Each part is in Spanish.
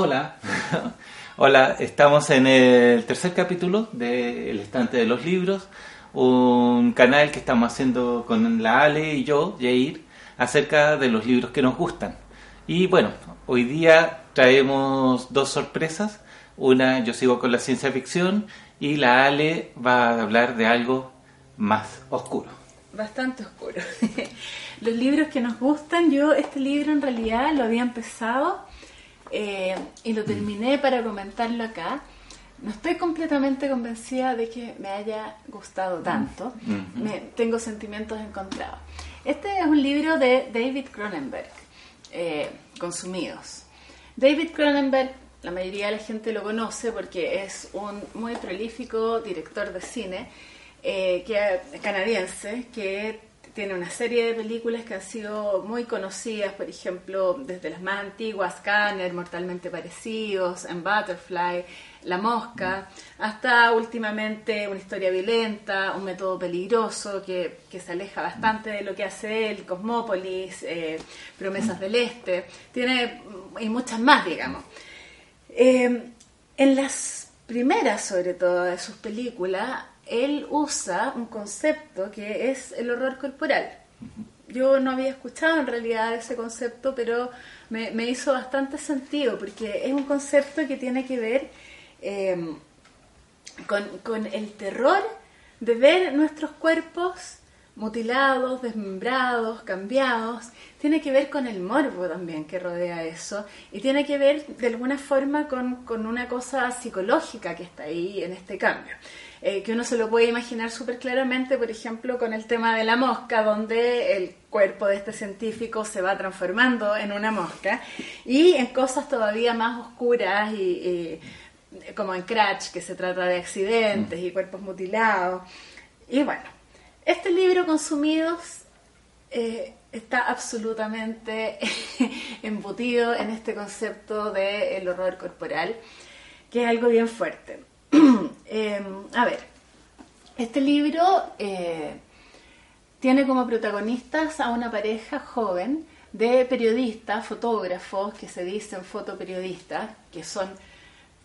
Hola, hola, estamos en el tercer capítulo de Estante de los Libros, un canal que estamos haciendo con la Ale y yo, Jair, acerca de los libros que nos gustan. Y bueno, hoy día traemos dos sorpresas. Una, yo sigo con la ciencia ficción y la Ale va a hablar de algo más oscuro. Bastante oscuro. Los libros que nos gustan, yo este libro en realidad lo había empezado eh, y lo terminé para comentarlo acá. No estoy completamente convencida de que me haya gustado tanto. Ujú. Me- tengo sentimientos encontrados. Este es un libro de David Cronenberg, eh, Consumidos. David Cronenberg, la mayoría de la gente lo conoce porque es un muy prolífico director de cine eh, que, canadiense que tiene una serie de películas que han sido muy conocidas, por ejemplo, desde las más antiguas, Scanner, Mortalmente Parecidos, en Butterfly, La Mosca, hasta últimamente Una historia violenta, Un método peligroso que, que se aleja bastante de lo que hace él, Cosmópolis, eh, Promesas del Este, tiene y muchas más, digamos. Eh, en las primeras, sobre todo, de sus películas, él usa un concepto que es el horror corporal. Yo no había escuchado en realidad ese concepto, pero me, me hizo bastante sentido, porque es un concepto que tiene que ver eh, con, con el terror de ver nuestros cuerpos mutilados, desmembrados, cambiados, tiene que ver con el morbo también que rodea eso y tiene que ver de alguna forma con, con una cosa psicológica que está ahí en este cambio. Eh, que uno se lo puede imaginar súper claramente, por ejemplo, con el tema de la mosca, donde el cuerpo de este científico se va transformando en una mosca y en cosas todavía más oscuras y, y como en Crash, que se trata de accidentes y cuerpos mutilados. Y bueno, este libro Consumidos eh, está absolutamente embutido en este concepto del horror corporal, que es algo bien fuerte. Eh, a ver, este libro eh, tiene como protagonistas a una pareja joven de periodistas, fotógrafos, que se dicen fotoperiodistas, que son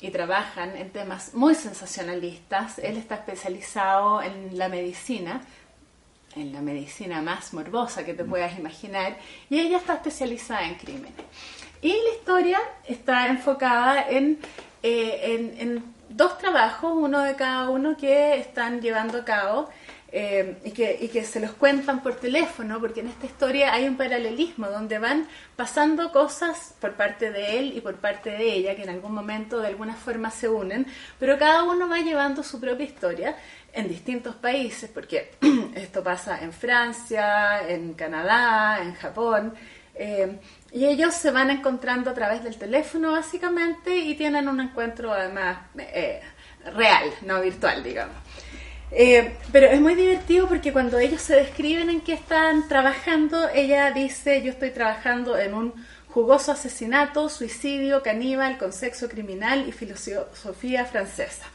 y trabajan en temas muy sensacionalistas. Él está especializado en la medicina, en la medicina más morbosa que te puedas imaginar, y ella está especializada en crímenes. Y la historia está enfocada en, eh, en, en dos trabajos, uno de cada uno, que están llevando a cabo eh, y, que, y que se los cuentan por teléfono, porque en esta historia hay un paralelismo donde van pasando cosas por parte de él y por parte de ella, que en algún momento de alguna forma se unen, pero cada uno va llevando su propia historia en distintos países, porque esto pasa en Francia, en Canadá, en Japón, eh, y ellos se van encontrando a través del teléfono básicamente y tienen un encuentro además eh, real, no virtual, digamos. Eh, pero es muy divertido porque cuando ellos se describen en qué están trabajando, ella dice, yo estoy trabajando en un jugoso asesinato, suicidio, caníbal, con sexo criminal y filosofía francesa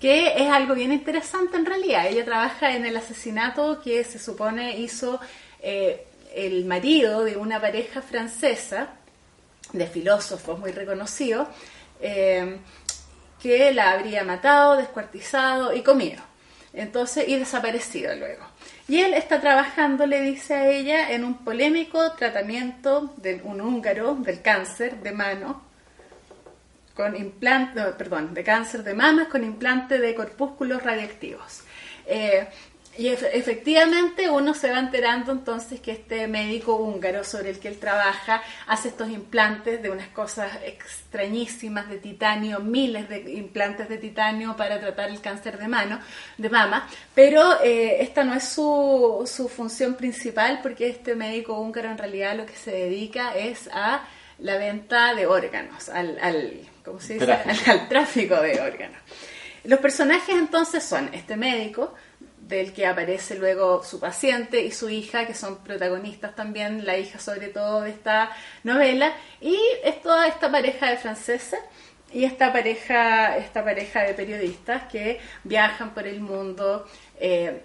que es algo bien interesante en realidad. Ella trabaja en el asesinato que se supone hizo eh, el marido de una pareja francesa, de filósofos muy reconocidos, eh, que la habría matado, descuartizado y comido. Entonces, y desaparecido luego. Y él está trabajando, le dice a ella, en un polémico tratamiento de un húngaro del cáncer de mano con implante, perdón, de cáncer de mamas con implante de corpúsculos radiactivos. Eh, y efectivamente uno se va enterando entonces que este médico húngaro sobre el que él trabaja hace estos implantes de unas cosas extrañísimas de titanio, miles de implantes de titanio para tratar el cáncer de mano, de mama, pero eh, esta no es su, su función principal porque este médico húngaro en realidad lo que se dedica es a la venta de órganos, al, al ¿cómo se dice? al tráfico de órganos. Los personajes entonces son este médico, del que aparece luego su paciente y su hija, que son protagonistas también, la hija sobre todo de esta novela, y es toda esta pareja de franceses y esta pareja, esta pareja de periodistas que viajan por el mundo eh,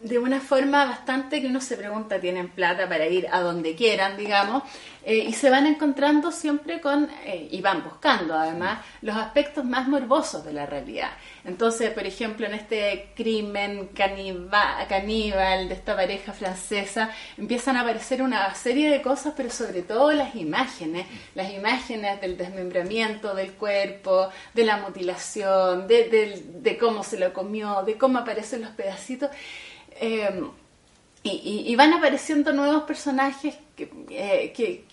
de una forma bastante que uno se pregunta, tienen plata para ir a donde quieran, digamos, eh, y se van encontrando siempre con, eh, y van buscando además, los aspectos más morbosos de la realidad. Entonces, por ejemplo, en este crimen caníbal de esta pareja francesa, empiezan a aparecer una serie de cosas, pero sobre todo las imágenes, las imágenes del desmembramiento del cuerpo, de la mutilación, de, de cómo se lo comió, de cómo aparecen los pedacitos. Eh, y, van apareciendo nuevos personajes eh, que,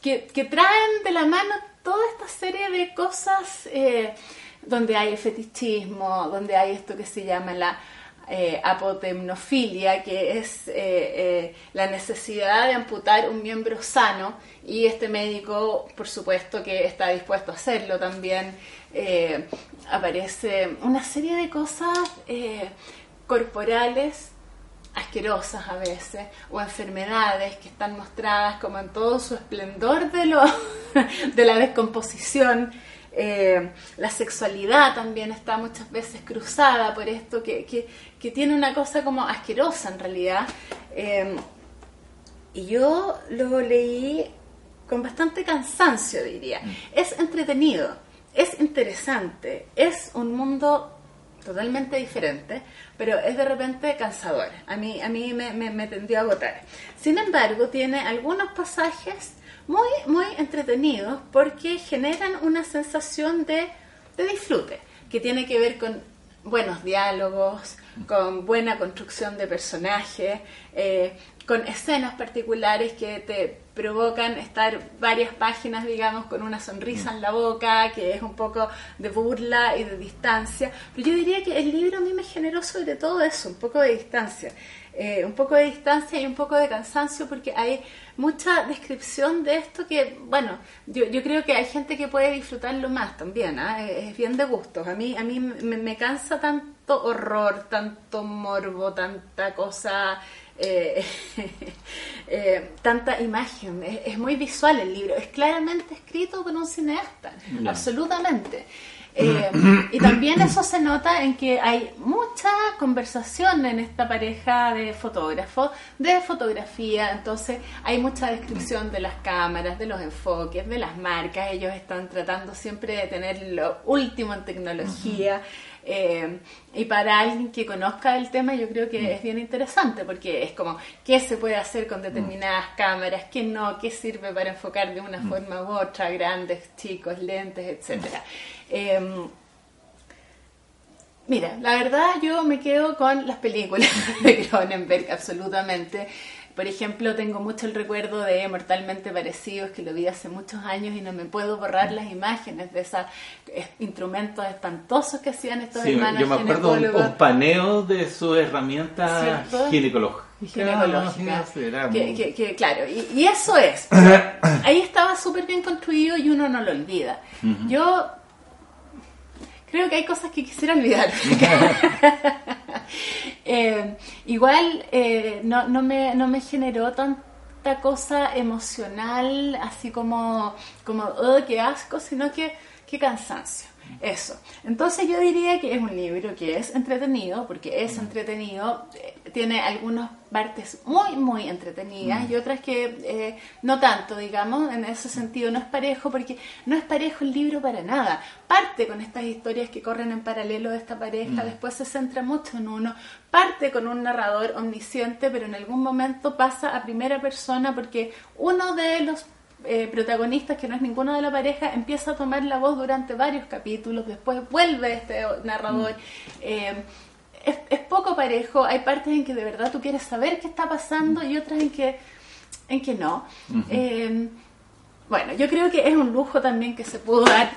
que, traen de la mano toda esta serie de cosas eh, donde hay fetichismo, donde hay esto que se llama la apotemnofilia, que es la necesidad de amputar un miembro sano y este médico, por supuesto, que está dispuesto a hacerlo también. aparece una serie de cosas corporales asquerosas a veces, o enfermedades que están mostradas como en todo su esplendor de, lo, de la descomposición. Eh, la sexualidad también está muchas veces cruzada por esto, que, que, tiene una cosa como asquerosa en realidad. Eh, y yo lo leí con bastante cansancio, diría. Mm. Es entretenido, es interesante, es un mundo totalmente diferente, pero es de repente cansador. A mí, a mí me, tendió a agotar. Sin embargo, tiene algunos pasajes muy, muy entretenidos porque generan una sensación de, de disfrute, que tiene que ver con buenos diálogos, con buena construcción de personajes, eh, con escenas particulares que te provocan estar varias páginas, digamos, con una sonrisa en la boca, que es un poco de burla y de distancia. Pero yo diría que el libro a mí me generó sobre todo eso, un poco de distancia. Eh, un poco de distancia y un poco de cansancio porque hay mucha descripción de esto que, bueno, yo, yo creo que hay gente que puede disfrutarlo más también, ¿ah? es bien de gustos. A mí, a mí me cansa tanto horror, tanto morbo, tanta cosa eh, eh, tanta imagen. Es, muy visual el libro, es claramente escrito por un cineasta, absolutamente. Eh, y también eso se nota en que hay mucha conversación en esta pareja de fotógrafos, de fotografía, entonces hay mucha descripción de las cámaras, de los enfoques, de las marcas, ellos están tratando siempre de tener lo último en tecnología. Eh, y para alguien que conozca el tema, yo creo que mm. es bien interesante porque es como qué se puede hacer con determinadas mm. cámaras, qué no, qué sirve para enfocar de una mm. forma u otra, grandes, chicos, lentes, etcétera. Em, mira, la verdad yo me quedo con las películas de Cronenberg, absolutamente. Por ejemplo, tengo mucho el recuerdo de Mortalmente Parecidos, que lo vi hace muchos años y no me puedo borrar las imágenes de esos instrumentos espantosos que hacían estos sí, hermanos Yo me acuerdo un, paneo de su herramienta ginecológica. Ginecológica. que, claro, y, eso es. ahí estaba súper bien construido y uno no lo olvida. Yo creo que hay cosas que quisiera olvidar. Eh, igual eh, no, no, me, no me generó tanta cosa emocional, así como, como oh, qué asco, sino que qué cansancio. Eso. Entonces yo diría que es un libro que es entretenido, porque es entretenido, eh, tiene algunas partes muy, muy entretenidas y otras que eh, no tanto, digamos, en ese sentido no es parejo, porque no es parejo el libro para nada. Parte con estas historias que corren en paralelo de esta pareja, después se centra mucho en uno, parte con un narrador omnisciente, pero en algún momento pasa a primera persona porque uno de los eh, protagonistas, que no es ninguno de la pareja, empieza a tomar la voz durante varios capítulos, después vuelve este narrador. Mm. Eh, es, poco parejo, hay partes en que de verdad tú quieres saber qué está pasando y otras en que, en que no. Bueno, yo creo que es un lujo también que se pudo dar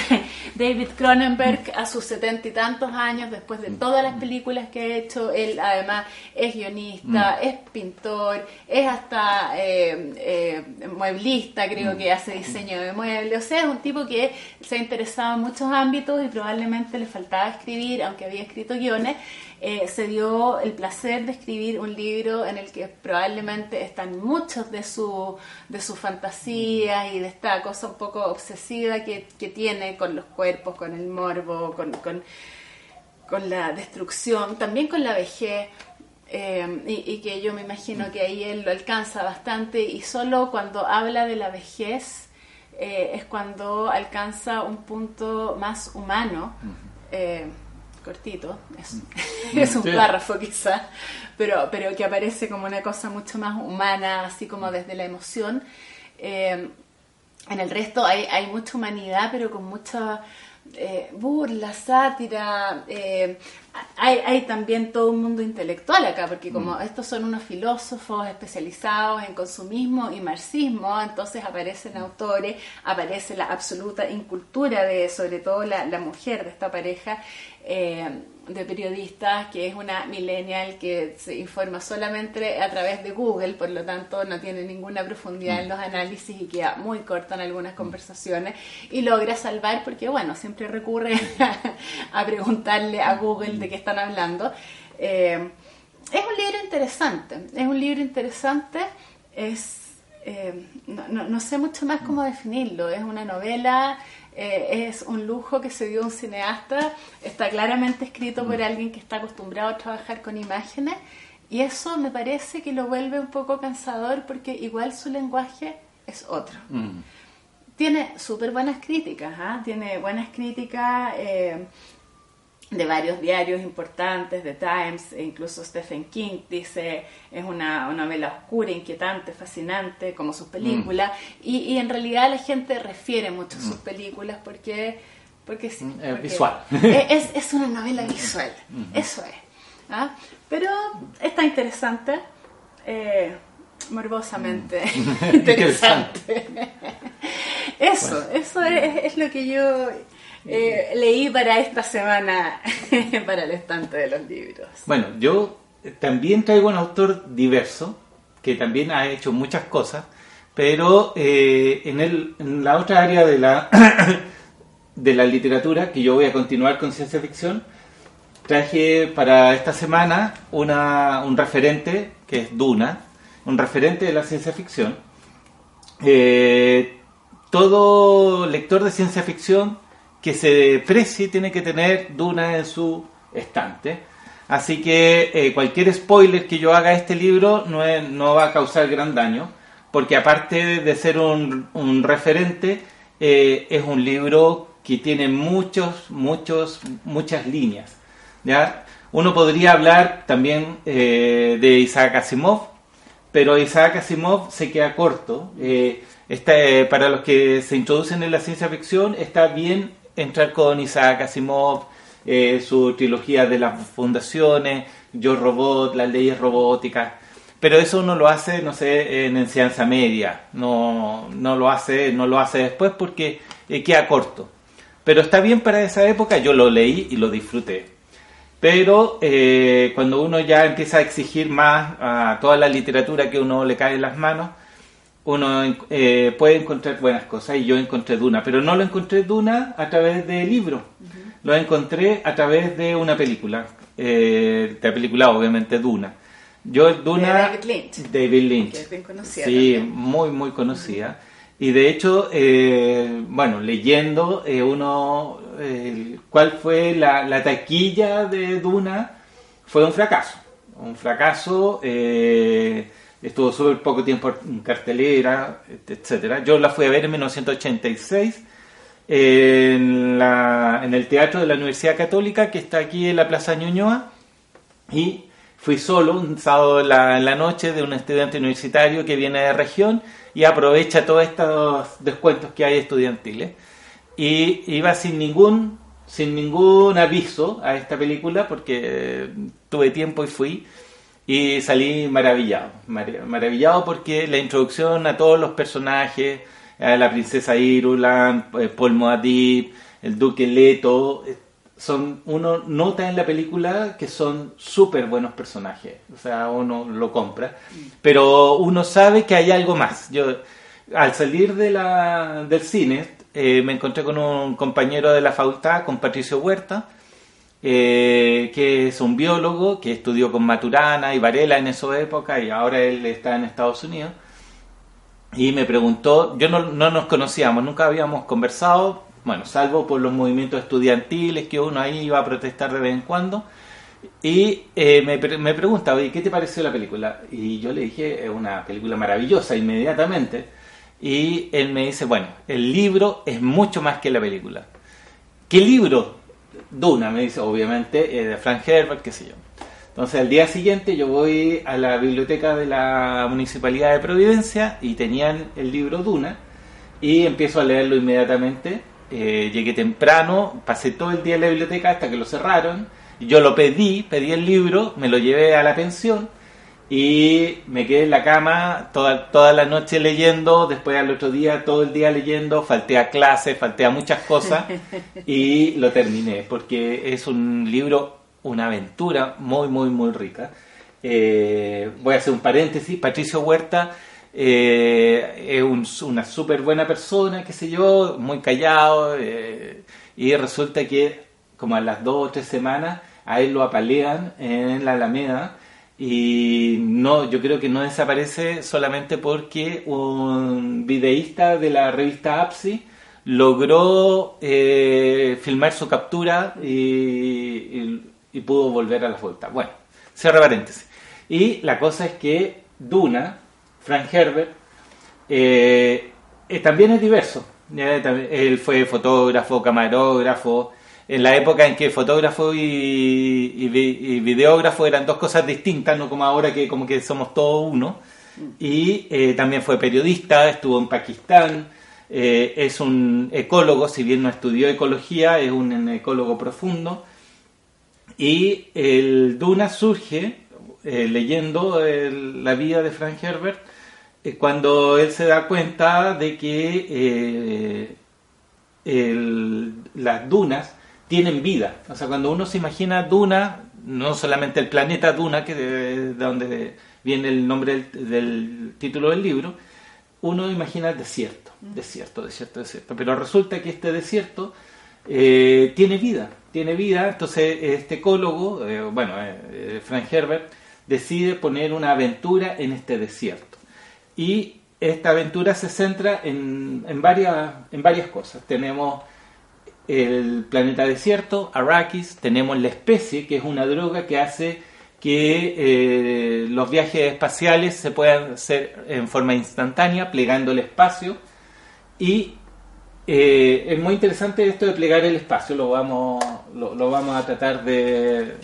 David Cronenberg a sus setenta y tantos años, después de todas las películas que ha hecho. Él además es guionista, mm. es pintor, es hasta eh, eh, mueblista, creo mm. que hace diseño de muebles. O sea, es un tipo que se ha interesado en muchos ámbitos y probablemente le faltaba escribir, aunque había escrito guiones. Eh, se dio el placer de escribir un libro en el que probablemente están muchos de, su, de sus fantasías y de esta cosa un poco obsesiva que, tiene con los cuerpos, con el morbo, con, con, la destrucción, también con la vejez. Eh, y, que yo me imagino que ahí él lo alcanza bastante y solo cuando habla de la vejez eh, es cuando alcanza un punto más humano cortito, es, es un párrafo quizá, pero, pero que aparece como una cosa mucho más humana, así como desde la emoción. En el resto hay, hay mucha humanidad, pero con mucha eh, burla, sátira. Eh, hay, hay, también todo un mundo intelectual acá, porque como mm. estos son unos filósofos especializados en consumismo y marxismo, entonces aparecen autores, aparece la absoluta incultura de sobre todo la, la mujer de esta pareja. Eh, de periodistas, que es una millennial que se informa solamente a través de Google, por lo tanto no tiene ninguna profundidad en mm. los análisis y queda muy corta en algunas conversaciones y logra salvar porque, bueno, siempre recurre a preguntarle a Google de qué están hablando. Eh, es un libro interesante, es un libro interesante, es... Eh, no, no sé mucho más cómo definirlo, es una novela eh, es un lujo que se dio un cineasta, está claramente escrito por mm. alguien que está acostumbrado a trabajar con imágenes y eso me parece que lo vuelve un poco cansador porque igual su lenguaje es otro. Mm. Tiene súper buenas críticas, ¿ah? tiene buenas críticas. De varios diarios importantes, de Times, e incluso Stephen King dice es una, novela oscura, inquietante, fascinante, como sus películas, mm. y, en realidad la gente refiere mucho a sus mm. películas porque, porque sí. Mm, visual. Es, es, una novela visual, eso es. ¿ah? Pero está interesante, eh, morbosamente interesante. eso, eso es, es lo que yo eh, leí para esta semana para el estante de los libros. Bueno, yo también traigo un autor diverso que también ha hecho muchas cosas, pero eh, en, el, en la otra área de la, de la literatura, que yo voy a continuar con ciencia ficción, traje para esta semana una, un referente que es Duna, un referente de la ciencia ficción. Eh, todo lector de ciencia ficción que se precie tiene que tener Duna en su estante. Así que eh, cualquier spoiler que yo haga a este libro no, no, va a causar gran daño, porque aparte de ser un, un referente, eh, es un libro que tiene muchos, muchos, muchas líneas. ¿ya? Uno podría hablar también eh, de Isaac Asimov, pero Isaac Asimov se queda corto. Está, para los que se introducen en la ciencia ficción, está bien entrar con Isaac Asimov, eh, su trilogía de las fundaciones, Yo Robot, las leyes robóticas, pero eso uno lo hace, no sé, en enseñanza media, no, no lo hace, no lo hace después porque eh, queda corto. Pero está bien para esa época, yo lo leí y lo disfruté. Pero eh, cuando uno ya empieza a exigir más a toda la literatura que uno le cae en las manos, uno eh, puede encontrar buenas cosas y yo encontré Duna, pero no lo encontré Duna a través de libros, lo encontré a través de una película, eh, de la película obviamente Duna. Yo Duna David Lynch, David Lynch, sí, muy muy conocida. Y de hecho, eh, bueno, leyendo uno, cuál fue la, la, taquilla de Duna, fue un fracaso, un fracaso. Eh, estuvo súper poco tiempo en cartelera, etcétera. Yo la fui a ver en 1986 en, el Teatro de la Universidad Católica, que está aquí en la Plaza Ñuñoa, y Fui solo un sábado en la, en la noche de un estudiante universitario que viene de región y aprovecha todos estos descuentos que hay estudiantiles. Y iba sin ningún, sin ningún aviso a esta película porque tuve tiempo y fui y salí maravillado. Mar- Maravillado porque la introducción a todos los personajes, a la princesa Irulan, eh, Paul Moadib, el duque Leto, eh, son uno nota en la película que son súper buenos personajes, o sea, uno lo compra, pero uno sabe que hay algo más. Yo al salir de la, del cine eh, me encontré con un compañero de la facultad, con Patricio Huerta, eh, que es un biólogo que estudió con Maturana y Varela en esa época y ahora él está en Estados Unidos. Y me preguntó, yo no, no nos conocíamos, nunca habíamos conversado, bueno, salvo por los movimientos estudiantiles que uno ahí iba a protestar de vez en cuando. Y eh, me, me pregunta, oye, ¿qué te pareció la película? Y yo le dije, es una película maravillosa inmediatamente. Y él me dice, bueno, el libro es mucho más que la película. ¿Qué libro? Duna, me dice, obviamente, eh, de Frank Herbert, qué sé yo. Entonces, al día siguiente yo voy a la biblioteca de la Municipalidad de Providencia y tenían el libro Duna y empiezo a leerlo inmediatamente. Eh, llegué temprano, pasé todo el día en la biblioteca hasta que lo cerraron. Yo lo pedí, pedí el libro, me lo llevé a la pensión y me quedé en la cama toda, toda la noche leyendo, después al otro día todo el día leyendo, falté a clases, falté a muchas cosas y lo terminé porque es un libro, una aventura muy, muy, muy rica. Eh, voy a hacer un paréntesis, Patricio Huerta eh, es un- una súper buena persona, qué sé yo, muy callado eh, y resulta que como a las dos o tres semanas a él lo apalean en la Alameda y no, yo creo que no desaparece solamente porque un videísta de la revista APSI logró eh, filmar su captura y, pudo volver a la vuelta. Bueno, cierra paréntesis. Y la cosa es que Duna, Frank Herbert, eh, eh, también es diverso. Él fue fotógrafo, camarógrafo. En la época en que fotógrafo y, y vi- y videógrafo eran dos cosas distintas, no como ahora que como que somos todos uno. Y eh, también fue periodista, estuvo en Pakistán, eh, es un ecólogo, si bien no estudió ecología, es un ecólogo profundo. Y el Duna surge eh, leyendo el- la vida de Frank Herbert cuando él se da cuenta de que el- las dunas tienen vida. O sea, cuando uno se imagina Duna, no solamente el planeta Duna, que de, de donde viene el nombre del, del título del libro, uno imagina desierto, desierto, desierto, desierto. Pero resulta que este desierto eh, tiene vida, tiene vida. Entonces este ecólogo, eh, bueno, eh, Frank Herbert, decide poner una aventura en este desierto. Y esta aventura se centra en, en, varias, en varias cosas. Tenemos el planeta desierto, Arrakis, tenemos la especie, que es una droga que hace que eh, los viajes espaciales se puedan hacer en forma instantánea, plegando el espacio. Y eh, es muy interesante esto de plegar el espacio, lo vamos, lo, vamos a tratar de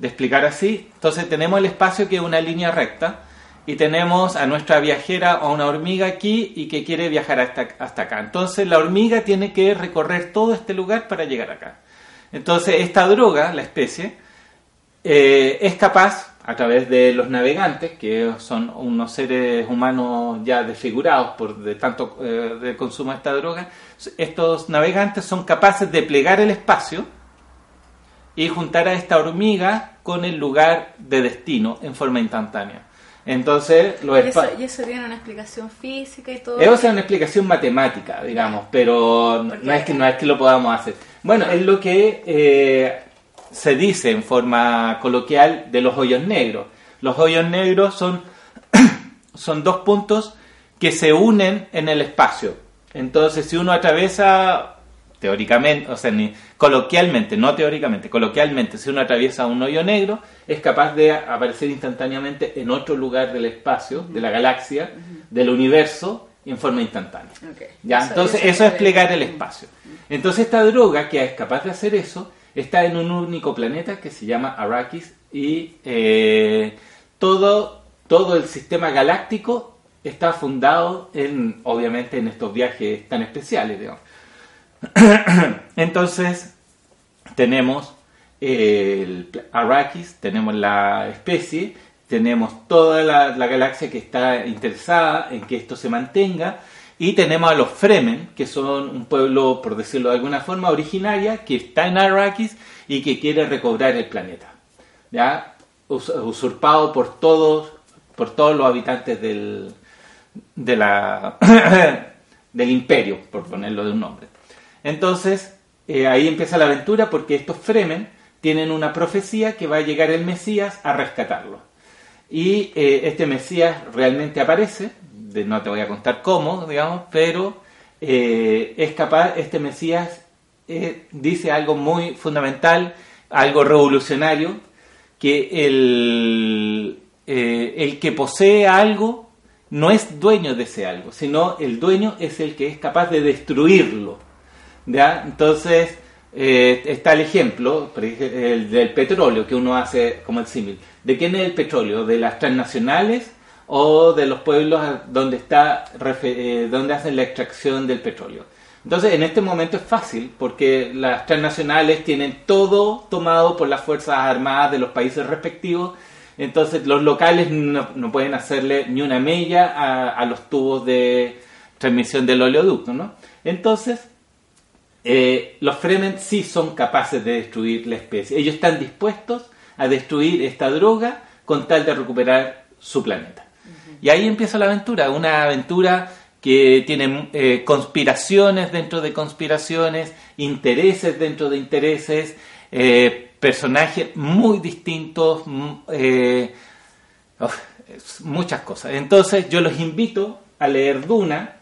explicar así. Entonces tenemos el espacio que es una línea recta y tenemos a nuestra viajera, a una hormiga aquí y que quiere viajar hasta, hasta acá. Entonces la hormiga tiene que recorrer todo este lugar para llegar acá. Entonces esta droga, la especie, eh, es capaz, a través de los navegantes, que son unos seres humanos ya desfigurados por de tanto eh, de consumo de esta droga, estos navegantes son capaces de plegar el espacio y juntar a esta hormiga con el lugar de destino en forma instantánea. Entonces, los Y eso, y eso tiene una explicación física y todo. eso es una explicación matemática, digamos, pero no es que no es que lo podamos hacer. Bueno, es lo que eh, se dice en forma coloquial de los hoyos negros. Los hoyos negros son, son dos puntos que se unen en el espacio. Entonces, si uno atraviesa teóricamente, o sea, ni, coloquialmente, no teóricamente, coloquialmente, si uno atraviesa un hoyo negro, es capaz de aparecer instantáneamente en otro lugar del espacio, de la galaxia, del universo, en forma instantánea. ¿Ya? Eso- Entonces, eso eso es es- plegar el espacio. Entonces, esta droga que es capaz de hacer eso está en un único planeta que se llama Arrakis y eh, todo, todo el sistema galáctico está fundado en, obviamente, en estos viajes tan especiales, digamos. Entonces, tenemos el Arrakis, tenemos la especie, tenemos toda la, galaxia que está interesada en que esto se mantenga, y tenemos a los Fremen, que son un pueblo, por decirlo de alguna forma, originaria, que está en Arrakis y que quiere recobrar el planeta. ¿ya? Usurpado por todos, por todos los habitantes del, del imperio, por ponerlo de un nombre. Entonces, eh, ahí empieza la aventura porque estos Fremen tienen una profecía que va a llegar el Mesías a rescatarlo. Y eh, este Mesías realmente aparece, no te voy a contar cómo, digamos, pero eh, es capaz, este Mesías dice algo muy fundamental, algo revolucionario, que el, el que posee algo no es dueño de ese algo, sino el dueño es el que es capaz de destruirlo. ¿Ya? Entonces, está el ejemplo el del petróleo que uno hace como el símil. ¿De quién es el petróleo? ¿De las transnacionales o de los pueblos donde, está, eh, donde hacen la extracción del petróleo? Entonces, en este momento es fácil porque las transnacionales tienen todo tomado por las Fuerzas Armadas de los países respectivos. Entonces, los locales no, pueden hacerle ni una mella a, a, los tubos de transmisión del oleoducto, ¿no? Entonces, eh, los Fremen sí son capaces de destruir la especie. Ellos están dispuestos a destruir esta droga con tal de recuperar su planeta. Y ahí empieza la aventura, una aventura que tiene eh, conspiraciones dentro de conspiraciones, intereses dentro de intereses, eh, personajes muy distintos, eh, muchas cosas. Entonces yo los invito a leer Duna,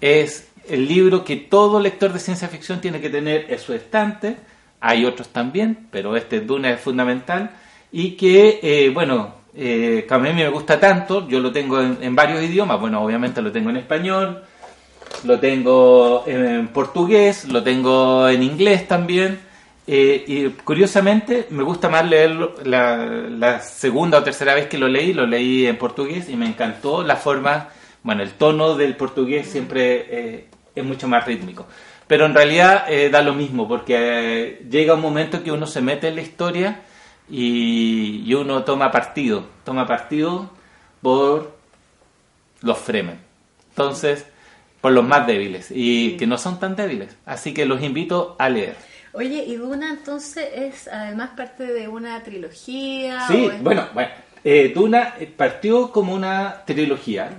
es el libro que todo lector de ciencia ficción tiene que tener en su estante, hay otros también, pero este Duna es fundamental y que, eh, bueno, eh, a mí me gusta tanto, yo lo tengo en, varios idiomas, bueno, obviamente lo tengo en español, lo tengo en portugués, lo tengo en inglés también, eh, y curiosamente me gusta más leerlo la, segunda o tercera vez que lo leí, lo leí en portugués y me encantó la forma, bueno, el tono del portugués siempre es mucho más rítmico. Pero en realidad da lo mismo, porque llega un momento que uno se mete en la historia y, uno toma partido, toma partido por los Fremen. Entonces, por los más débiles y que no son tan débiles. Así que los invito a leer. Oye, ¿y Duna entonces es además parte de una trilogía? Sí, bueno, bueno eh, Duna partió como una trilogía.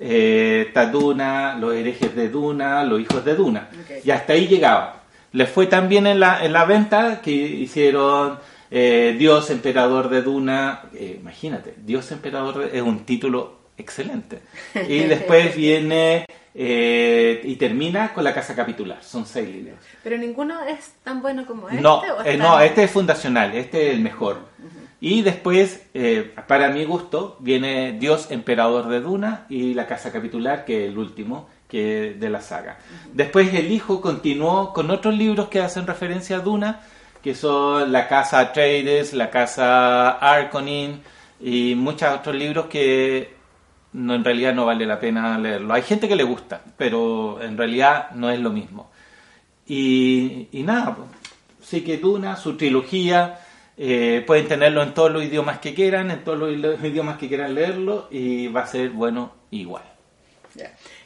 Eh, está Duna, los herejes de Duna, los hijos de Duna. Y hasta ahí llegaba. Les fue tan bien en la, en la venta que hicieron eh, Dios emperador de Duna, eh, imagínate, Dios emperador es un título excelente. Y después viene eh, y termina con la casa capitular, son seis libros. Pero ninguno es tan bueno como este. No, no este es fundacional, este es el mejor. Y después, para mi gusto, viene Dios emperador de Duna y la casa capitular, que es el último que de la saga. Después el hijo continuó con otros libros que hacen referencia a Duna, que son la casa Trades, la casa Arconin y muchos otros libros que no, en realidad no vale la pena leerlo. Hay gente que le gusta, pero en realidad no es lo mismo. Y, nada, pues, sí que Duna, su trilogía, eh, pueden tenerlo en todos los idiomas que quieran, en todos los idiomas que quieran leerlo y va a ser bueno igual.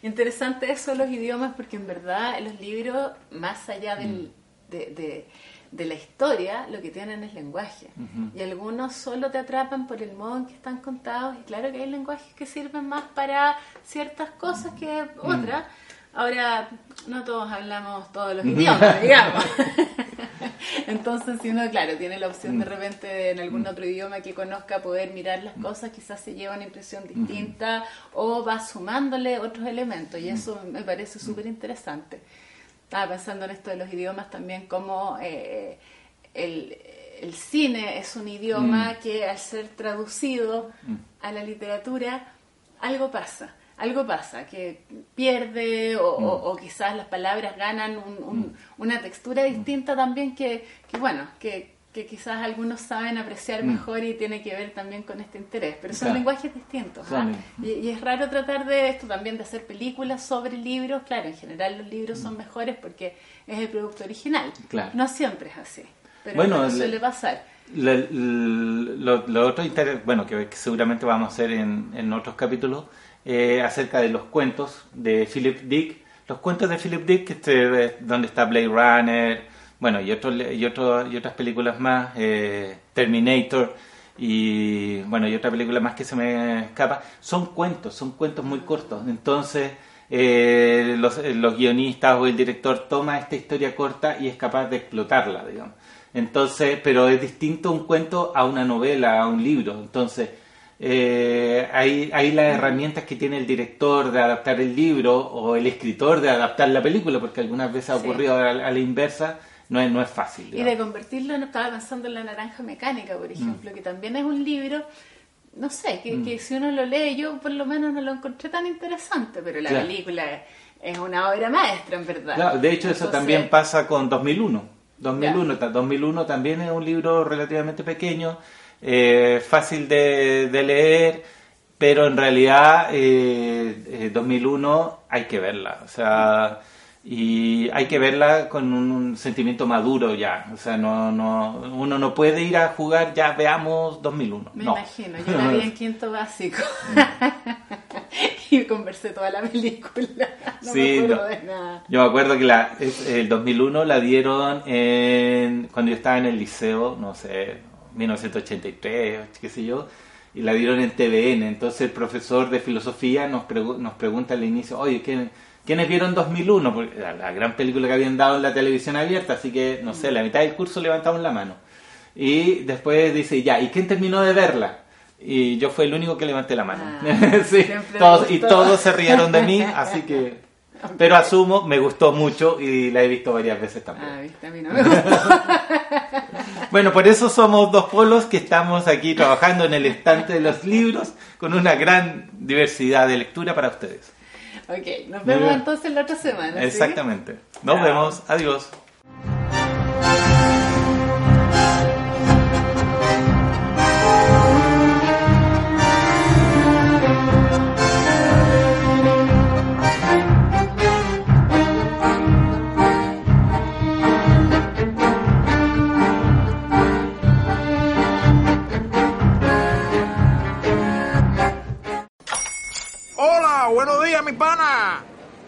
Interesante eso de los idiomas porque en verdad los libros, más allá del, mm. de de la historia lo que tienen es lenguaje. Y algunos solo te atrapan por el modo en que están contados. Y claro que hay lenguajes que sirven más para ciertas cosas que otras. Ahora, no todos hablamos todos los idiomas, digamos. Entonces, si uno, claro, tiene la opción de repente en algún otro idioma que conozca poder mirar las cosas, quizás se lleva una impresión distinta o va sumándole otros elementos. Y eso me parece súper interesante estaba pensando en esto de los idiomas también, como eh, el, cine es un idioma mm. que al ser traducido mm. a la literatura, algo pasa. Algo pasa, que pierde o, mm. quizás las palabras ganan una textura distinta también que, bueno, que que quizás algunos saben apreciar Mm. mejor y tiene que ver también con este interés, pero son Claro. lenguajes distintos. ¿ah? Y, y es raro tratar de esto también, de hacer películas sobre libros. Claro, en general los libros son mejores porque es el producto original. Mm. Claro. No siempre es así, pero Bueno, bueno, le- suele pasar. Lo, lo- lo otro inter- bueno, que, que seguramente vamos a hacer en, en otros capítulos, eh, acerca de los cuentos de Philip Dick. Los cuentos de Philip Dick, este, donde está Blade Runner, bueno, y, otros y, otro- y otras películas más, eh, Terminator, y bueno, y otra película más que se me escapa, son cuentos, son cuentos muy cortos. Entonces, eh, los, eh, los guionistas o el director toma esta historia corta y es capaz de explotarla, digamos. Entonces, pero es distinto un cuento a una novela, a un libro. Entonces, eh, hay, hay las herramientas que tiene el director de adaptar el libro o el escritor de adaptar la película, porque algunas veces ha Sí. ocurrido a, la a la inversa, no es, no es fácil. Y de convertirlo, no estaba pensando en La Naranja Mecánica, Mm. por ejemplo, que también es un libro, no sé, que, que si uno lo lee, yo por lo menos no lo encontré tan interesante, pero la Claro. película es, una obra maestra, en verdad. Claro, de hecho, eso también pasa con 2001. 2001, ta- 2001 también es un libro relativamente pequeño, eh, fácil de, de leer, pero en realidad eh, eh, 2001 hay que verla, o sea, y hay que verla con un, un sentimiento maduro ya, o sea, no, no, uno no puede ir a jugar, ya veamos 2001. Me no. imagino, yo la vi en quinto básico. Mm. y conversé toda la película. No Sí, me acuerdo no. de nada. Yo me acuerdo que la, es- el 2001 la dieron en, cuando yo estaba en el liceo, no sé, 1983, qué sé yo, y la dieron en TVN. Entonces el profesor de filosofía nos, pregu- nos pregunta al inicio, oye, ¿quién- ¿quiénes vieron 2001? Porque era la gran película que habían dado en la televisión abierta, así que, no sé, la mitad del curso levantamos la mano. Y después dice, ya, ¿y quién terminó de verla? Y yo fui el único que levanté la mano. Ah, Sí, todos, y todos se rieron de mí, así que... Pero asumo, me gustó mucho y la he visto varias veces también. Ah, viste, a mí no me gustó. Bueno, por eso somos dos polos que estamos aquí trabajando en el estante de los libros con una gran diversidad de lectura para ustedes. ok, nos vemos entonces la otra semana. ¿sí? Exactamente. Nos vemos. Adiós.